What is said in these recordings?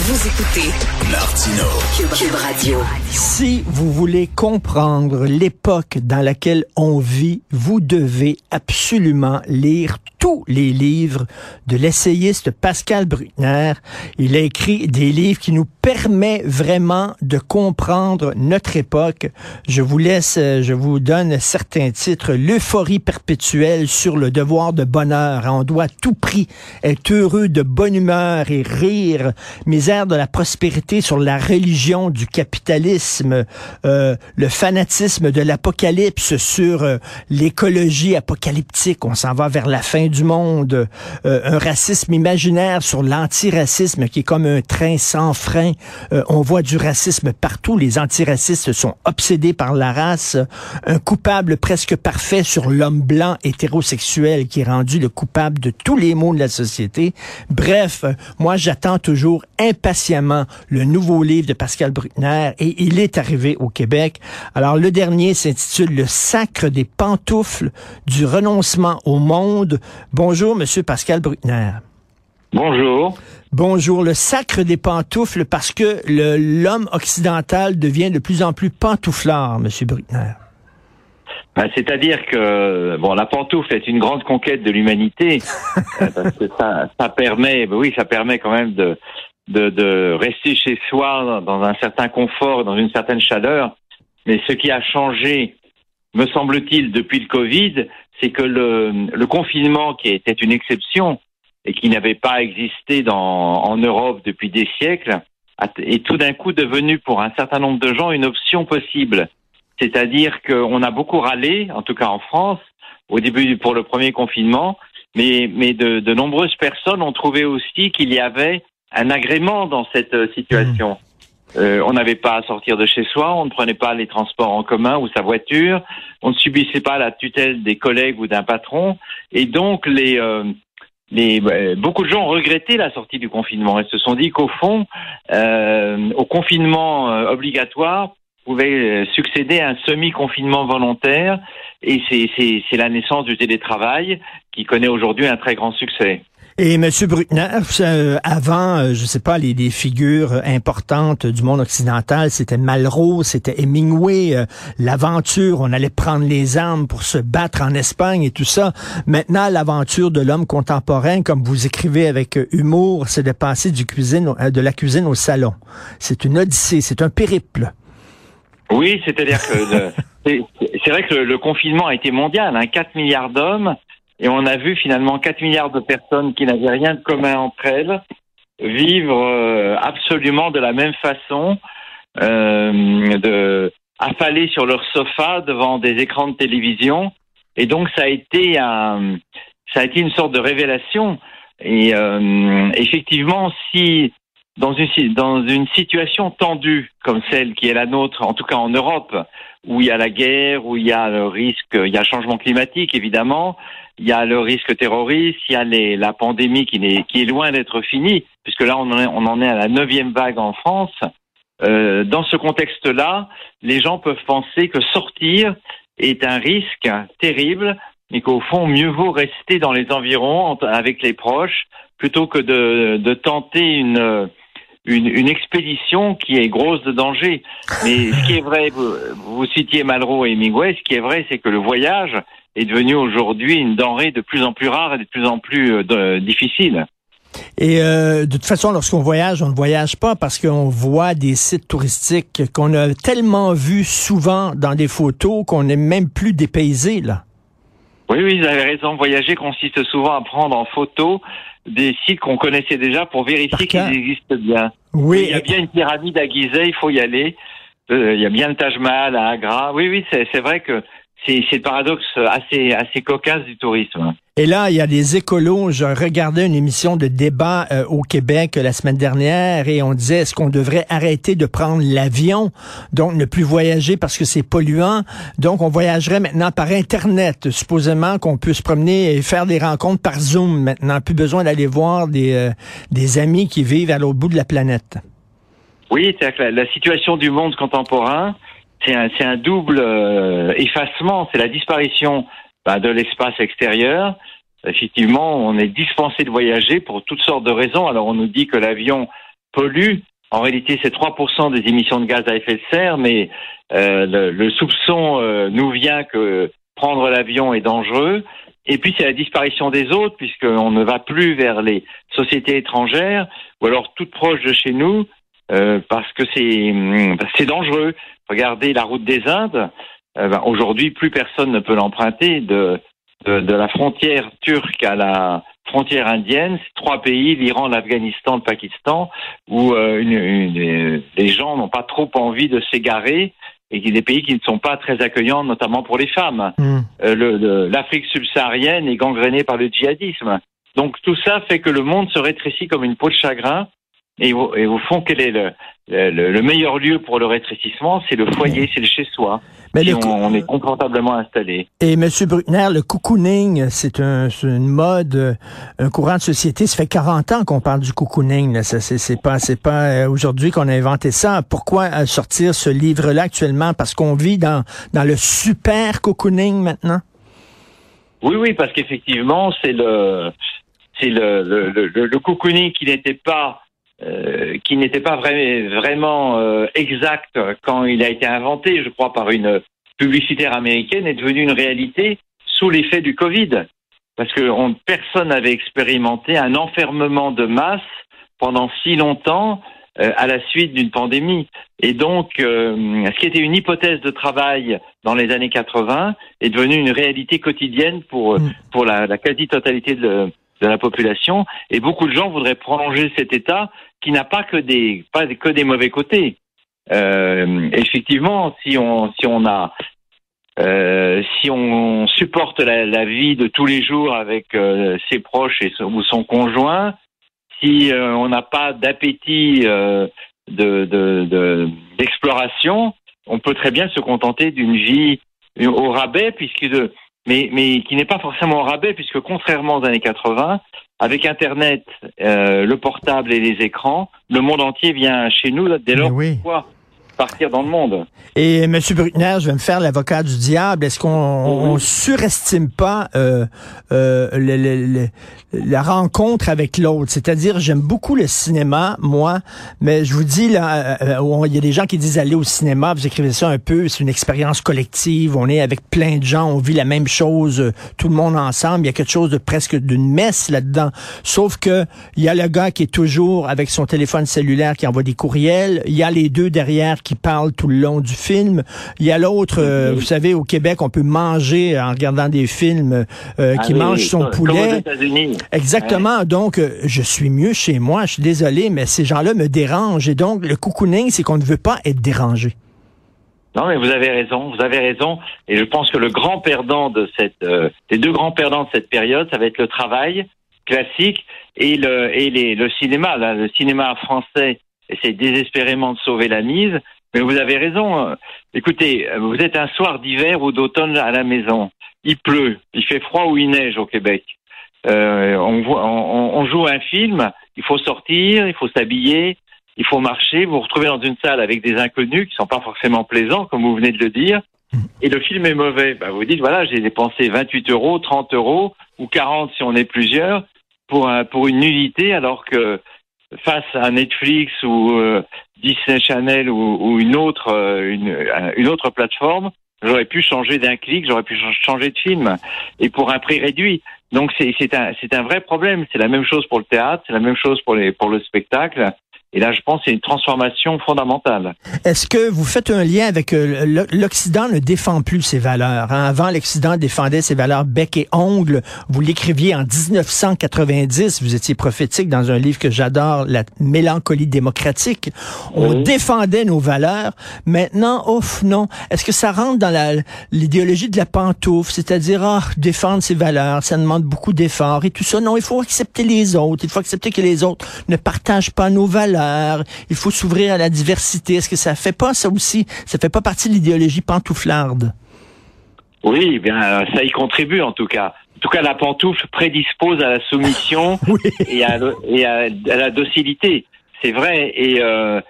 Vous écoutez Martino, Cube, Cube Radio. Si vous voulez comprendre l'époque dans laquelle on vit, vous devez absolument lire tous les livres de l'essayiste Pascal Bruckner. Il a écrit des livres qui nous permettent vraiment de comprendre notre époque. Je vous laisse, euh, je vous donne certains titres. L'euphorie perpétuelle sur le devoir de bonheur. On doit à tout prix être heureux de bonne humeur et rire. De la prospérité sur la religion du capitalisme. Euh, le fanatisme de l'apocalypse sur euh, l'écologie apocalyptique. On s'en va vers la fin du monde, euh, un racisme imaginaire sur l'antiracisme qui est comme un train sans frein. Euh, on voit du racisme partout. Les antiracistes sont obsédés par la race. Un coupable presque parfait sur l'homme blanc hétérosexuel qui est rendu le coupable de tous les maux de la société. Bref, moi j'attends toujours le nouveau livre de Pascal Bruckner et il est arrivé au Québec. Alors le dernier s'intitule Le sacre des pantoufles du renoncement au monde. Bonjour, Monsieur Pascal Bruckner. Bonjour. Bonjour, le sacre des pantoufles parce que l'homme occidental devient de plus en plus pantouflard, Monsieur Bruckner. Ben, C'est-à-dire que bon, la pantoufle est une grande conquête de l'humanité euh, parce que ça, ça permet, ben oui, ça permet quand même de, de, rester chez soi dans un certain confort, dans une certaine chaleur. Mais ce qui a changé, me semble-t-il, depuis le Covid, c'est que le, confinement, qui était une exception et qui n'avait pas existé dans, en Europe depuis des siècles, est tout d'un coup devenu pour un certain nombre de gens une option possible. C'est-à-dire qu'on a beaucoup râlé, en tout cas en France, au début pour le premier confinement, mais, mais de nombreuses personnes ont trouvé aussi qu'il y avait un agrément dans cette euh, situation. Euh, on n'avait pas à sortir de chez soi, on ne prenait pas les transports en commun ou sa voiture, on ne subissait pas la tutelle des collègues ou d'un patron, et donc les, euh, les euh, beaucoup de gens ont regretté la sortie du confinement et se sont dit qu'au fond, euh, au confinement obligatoire pouvait succéder à un semi-confinement volontaire, et c'est la naissance du télétravail qui connaît aujourd'hui un très grand succès. Et Monsieur Bruckner, euh, avant, euh, je sais pas, les, les figures euh, importantes du monde occidental, c'était Malraux, c'était Hemingway, euh, l'aventure, on allait prendre les armes pour se battre en Espagne et tout ça. Maintenant, l'aventure de l'homme contemporain, comme vous écrivez avec euh, humour, c'est de passer du cuisine, de la cuisine au salon. C'est une odyssée, c'est un périple. Oui, c'est-à-dire que c'est vrai que le, le confinement a été mondial, hein, 4 milliards d'hommes, et on a vu finalement 4 milliards de personnes qui n'avaient rien de commun entre elles vivre euh, absolument de la même façon, euh, de affalés sur leur sofa devant des écrans de télévision, et donc ça a été un, ça a été une sorte de révélation. Et euh, effectivement, si dans une, dans une situation tendue comme celle qui est la nôtre, en tout cas en Europe, où il y a la guerre, où il y a le risque, il y a changement climatique évidemment, il y a le risque terroriste, il y a les, la pandémie qui, n'est, qui est loin d'être finie, puisque là on en est, on en est à la neuvième vague en France. Euh, dans ce contexte-là, les gens peuvent penser que sortir est un risque terrible, et qu'au fond mieux vaut rester dans les environs en- avec les proches plutôt que de, de tenter une une, une expédition qui est grosse de danger. Mais ce qui est vrai, vous, vous citiez Malraux et Hemingway, ce qui est vrai, c'est que le voyage est devenue aujourd'hui une denrée de plus en plus rare et de plus en plus euh, difficile. Et euh, de toute façon, lorsqu'on voyage, on ne voyage pas parce qu'on voit des sites touristiques qu'on a tellement vus souvent dans des photos qu'on n'est même plus dépaysé, là. Oui, oui, vous avez raison. Voyager consiste souvent à prendre en photo des sites qu'on connaissait déjà pour vérifier qu'ils existent bien. Oui, Il y a bien une pyramide à Gizeh, il faut y aller. Euh, il y a bien le Taj Mahal à Agra. Oui, oui, c'est c'est vrai que c'est le paradoxe assez assez cocasse du tourisme. Et là, il y a des écolos. Je regardais une émission de débat euh, au Québec euh, la semaine dernière et on disait est-ce qu'on devrait arrêter de prendre l'avion, donc ne plus voyager parce que c'est polluant. Donc on voyagerait maintenant par Internet, supposément qu'on peut se promener et faire des rencontres par Zoom maintenant. Plus besoin d'aller voir des, euh, des amis qui vivent à l'autre bout de la planète. Oui, c'est que la, la situation du monde contemporain, c'est un, un double euh, effacement. C'est la disparition bah, de l'espace extérieur. Effectivement, on est dispensé de voyager pour toutes sortes de raisons. Alors, on nous dit que l'avion pollue. En réalité, c'est 3% des émissions de gaz à effet de serre, mais euh, le, le soupçon euh, nous vient que prendre l'avion est dangereux. Et puis, c'est la disparition des autres, puisqu'on ne va plus vers les sociétés étrangères, ou alors toutes proches de chez nous, euh, parce que c'est hum, c'est dangereux. Regardez la route des Indes. Euh, ben, Aujourd'hui, plus personne ne peut l'emprunter de, de de la frontière turque à la frontière indienne. C'est trois pays l'Iran, l'Afghanistan, le Pakistan, où euh, une, une- les gens n'ont pas trop envie de s'égarer et qui des pays qui ne sont pas très accueillants, notamment pour les femmes. Hmm. Euh, L'Afrique subsaharienne est gangrénée par le djihadisme. Donc tout ça fait que le monde se rétrécit comme une peau de chagrin. Et au, et au fond, quel est le, le, le meilleur lieu pour le rétrécissement C'est le foyer, c'est le chez-soi. Mais Si on, cou- on est confortablement installé. Et M. Bruckner, le cocooning, c'est un, une mode, euh, un courant de société. Ça fait 40 ans qu'on parle du cocooning. C'est, pas, pas euh, aujourd'hui qu'on a inventé ça. Pourquoi euh, sortir ce livre-là actuellement? Parce qu'on vit dans, dans le super cocooning maintenant? Oui, oui, parce qu'effectivement, c'est le, c'est le, le, le, le- le cocooning qui n'était pas, euh, qui n'était pas vrai- vraiment euh, exact quand il a été inventé, je crois, par une publicitaire américaine, est devenu une réalité sous l'effet du Covid, parce que on, personne n'avait expérimenté un enfermement de masse pendant si longtemps euh, à la suite d'une pandémie. Et donc, euh, ce qui était une hypothèse de travail dans les années 80 est devenu une réalité quotidienne pour, Mm. pour la, la quasi-totalité de, de la population. Et beaucoup de gens voudraient prolonger cet état qui n'a pas que des, pas que des mauvais côtés. Euh, effectivement, si on, si on a, euh, si on supporte la, vie de tous les jours avec euh, ses proches et ou son conjoint, si euh, on n'a pas d'appétit euh, de, de, d'exploration, on peut très bien se contenter d'une vie au rabais, puisque de, mais, mais qui n'est pas forcément au rabais, puisque contrairement aux années 80, avec Internet, euh, le portable et les écrans, le monde entier vient chez nous. Dès lors, oui. pourquoi partir dans le monde Et M. Bruckner, je vais me faire l'avocat du diable. Est-ce qu'on on, on surestime pas euh, euh, le- le- le- la rencontre avec l'autre? C'est-à-dire, j'aime beaucoup le cinéma, moi, mais je vous dis, là, euh, euh, il y a des gens qui disent aller au cinéma, vous écrivez ça un peu, c'est une expérience collective, on est avec plein de gens, on vit la même chose, euh, tout le monde ensemble, il y a quelque chose de presque d'une messe là-dedans. Sauf que il y a le gars qui est toujours avec son téléphone cellulaire qui envoie des courriels, il y a les deux derrière qui parlent tout le long du film, il y a l'autre, euh, vous savez, au Québec, on peut manger en regardant des films euh, Ah qui oui, mange son poulet. Exactement. Donc, euh, je suis mieux chez moi. Je suis désolé, mais ces gens-là me dérangent. Et donc, le cocooning, c'est qu'on ne veut pas être dérangé. Non, mais vous avez raison, vous avez raison. Et je pense que le grand perdant de cette, euh, les deux grands perdants de cette période, ça va être le travail classique et le et les, le cinéma. Là, le cinéma français essaie désespérément de sauver la mise. Mais vous avez raison. euh, Écoutez, vous êtes un soir d'hiver ou d'automne à la maison. Il pleut, il fait froid ou il neige au Québec. Euh, on, voit- on, on joue un film, il faut sortir, il faut s'habiller, il faut marcher, vous vous retrouvez dans une salle avec des inconnus qui sont pas forcément plaisants, comme vous venez de le dire, et le film est mauvais. Bah, vous dites, voilà, j'ai dépensé 28 euros, 30 euros, ou 40 si on est plusieurs, pour, un, pour une nullité, alors que face à Netflix ou euh, Disney Channel ou, une autre euh, une, euh, une autre plateforme, j'aurais pu changer d'un clic, j'aurais pu ch- changer de film, et pour un prix réduit. Donc c'est c'est un c'est un vrai problème. C'est la même chose pour le théâtre, c'est la même chose pour les pour le spectacle. Et là, je pense c'est une transformation fondamentale. Est-ce que vous faites un lien avec euh, l'Occident ne défend plus ses valeurs? hein? Avant, l'Occident défendait ses valeurs bec et ongle. Vous l'écriviez en 1990. Vous étiez prophétique dans un livre que j'adore, La mélancolie démocratique. On Oui. défendait nos valeurs. Maintenant, ouf, non. Est-ce que ça rentre dans l'idéologie de la pantoufle? C'est-à-dire, ah, défendre ses valeurs, ça demande beaucoup d'efforts et tout ça. Non, il faut accepter les autres. Il faut accepter que les autres ne partagent pas nos valeurs. Il faut s'ouvrir à la diversité. Est-ce que ça fait pas ça aussi? Ça fait pas partie de l'idéologie pantouflarde? Oui, eh bien ça y contribue en tout cas. En tout cas, la pantoufle prédispose à la soumission Oui. et, à, le- et à, à la docilité. C'est vrai. Et, euh,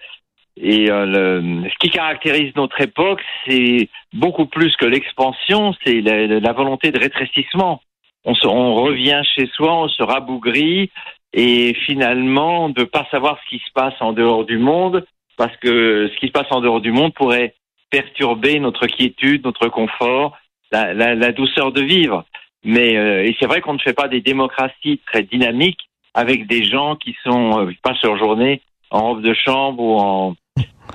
et euh, le- ce qui caractérise notre époque, c'est beaucoup plus que l'expansion, c'est la, la volonté de rétrécissement. On, se, on revient chez soi, on se rabougrit et finalement de pas savoir ce qui se passe en dehors du monde, parce que ce qui se passe en dehors du monde pourrait perturber notre quiétude, notre confort, la, la, la douceur de vivre. Mais euh, c'est vrai qu'on ne fait pas des démocraties très dynamiques avec des gens qui sont euh, passent leur journée en robe de chambre ou en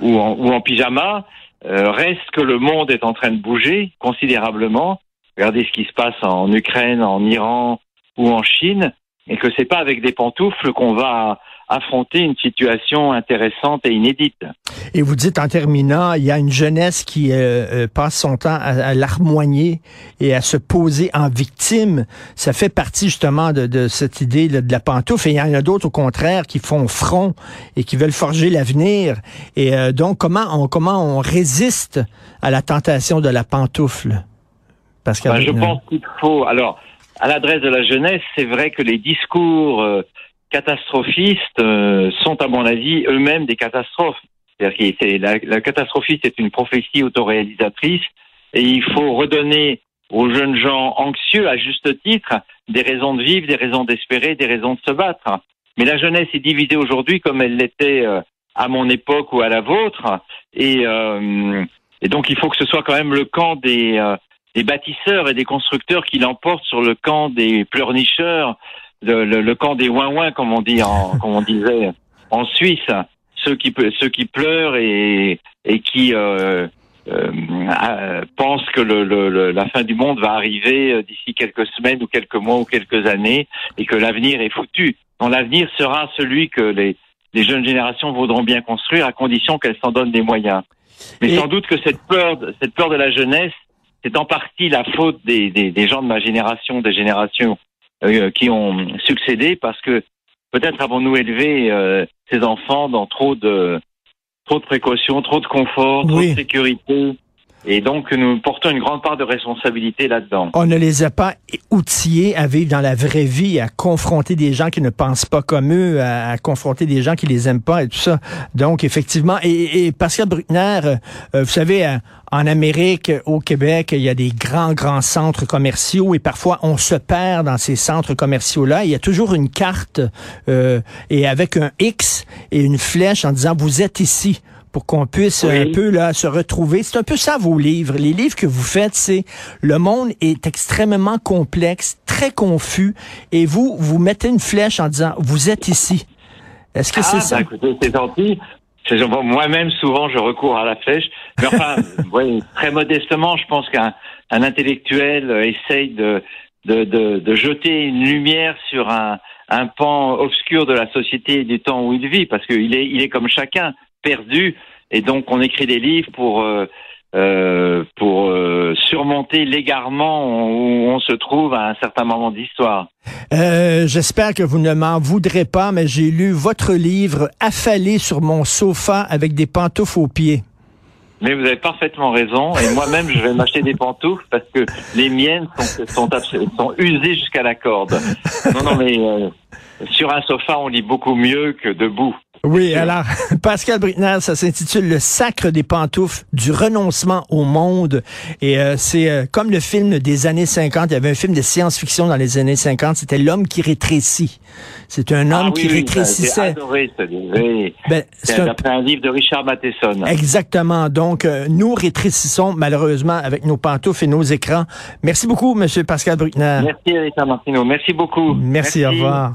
ou en, ou en pyjama. Euh, reste que le monde est en train de bouger considérablement. Regardez ce qui se passe en Ukraine, en Iran ou en Chine, et que c'est pas avec des pantoufles qu'on va affronter une situation intéressante et inédite. Et vous dites en terminant, il y a une jeunesse qui euh, euh, passe son temps à, à larmoigner et à se poser en victime. Ça fait partie justement de, de cette idée de la pantoufle. Et il y en a d'autres au contraire qui font front et qui veulent forger l'avenir. Et euh, donc comment on comment on résiste à la tentation de la pantoufle, Pascal Ben, je pense qu'il faut. Alors, à l'adresse de la jeunesse, c'est vrai que les discours euh, catastrophistes euh, sont, à mon avis, eux-mêmes des catastrophes. C'est-à-dire que la, la catastrophisme est une prophétie autoréalisatrice et il faut redonner aux jeunes gens anxieux, à juste titre, des raisons de vivre, des raisons d'espérer, des raisons de se battre. Mais la jeunesse est divisée aujourd'hui comme elle l'était euh, à mon époque ou à la vôtre. Et, euh, et donc, il faut que ce soit quand même le camp des, euh, des bâtisseurs et des constructeurs qui l'emportent sur le camp des pleurnicheurs, le, le, le camp des ouin comme on dit en, comme on disait en Suisse, ceux qui ceux qui pleurent et et qui euh, euh, pensent que le, le- le- la fin du monde va arriver euh, d'ici quelques semaines ou quelques mois ou quelques années et que l'avenir est foutu. L'avenir sera celui que les les jeunes générations voudront bien construire à condition qu'elles s'en donnent des moyens. Mais Et- sans doute que cette peur, cette peur de la jeunesse, c'est en partie la faute des, des, des gens de ma génération, des générations euh, qui ont succédé, parce que peut-être avons-nous élevé euh, ces enfants dans trop de trop de précautions, trop de confort, trop de sécurité, et donc nous portons une grande part de responsabilité là-dedans. On ne les a pas outillés à vivre dans la vraie vie, à confronter des gens qui ne pensent pas comme eux, à, confronter des gens qui les aiment pas et tout ça. Donc, effectivement, et, et Pascal Bruckner, euh, vous savez, euh, en Amérique, au Québec, il y a des grands, grands centres commerciaux et parfois on se perd dans ces centres commerciaux-là. Il y a toujours une carte euh, et avec un X et une flèche en disant vous êtes ici pour qu'on puisse Oui. un peu là se retrouver. C'est un peu ça vos livres. Les livres que vous faites, c'est le monde est extrêmement complexe, très confus, et vous vous mettez une flèche en disant vous êtes ici. Est-ce que c'est ah, ça? bah, c'est gentil. Bon, Moi-même, souvent, je recours à la flèche. Mais enfin, ouais, très modestement, je pense qu'un un intellectuel euh, essaye de, de, de, de jeter une lumière sur un, un pan obscur de la société et du temps où il vit, parce qu'il est, il est comme chacun, perdu. Et donc, on écrit des livres pour... Euh, euh, pour euh, surmonter l'égarement où on se trouve à un certain moment d'histoire. Euh, J'espère que vous ne m'en voudrez pas, mais j'ai lu votre livre affalé sur mon sofa avec des pantoufles aux pieds. Mais vous avez parfaitement raison. Et moi-même, je vais m'acheter des pantoufles parce que les miennes sont, sont, usées jusqu'à la corde. Non, non, mais euh, sur un sofa, on lit beaucoup mieux que debout. Oui, alors, Pascal Britner, ça s'intitule Le sacre des pantoufles, du renoncement au monde. Et euh, c'est euh, comme le film des années 50. Il y avait un film de science-fiction dans les années 50. C'était L'homme qui rétrécit. C'est un homme Ah qui oui, oui, rétrécissait. J'ai adoré ce livre. Oui. Ben, c'est C'est un- un livre de Richard Matheson. Exactement. Donc, euh, nous rétrécissons malheureusement avec nos pantoufles et nos écrans. Merci beaucoup, Monsieur Pascal Bruckner. Merci, Richard Martineau. Merci beaucoup. Merci, au revoir.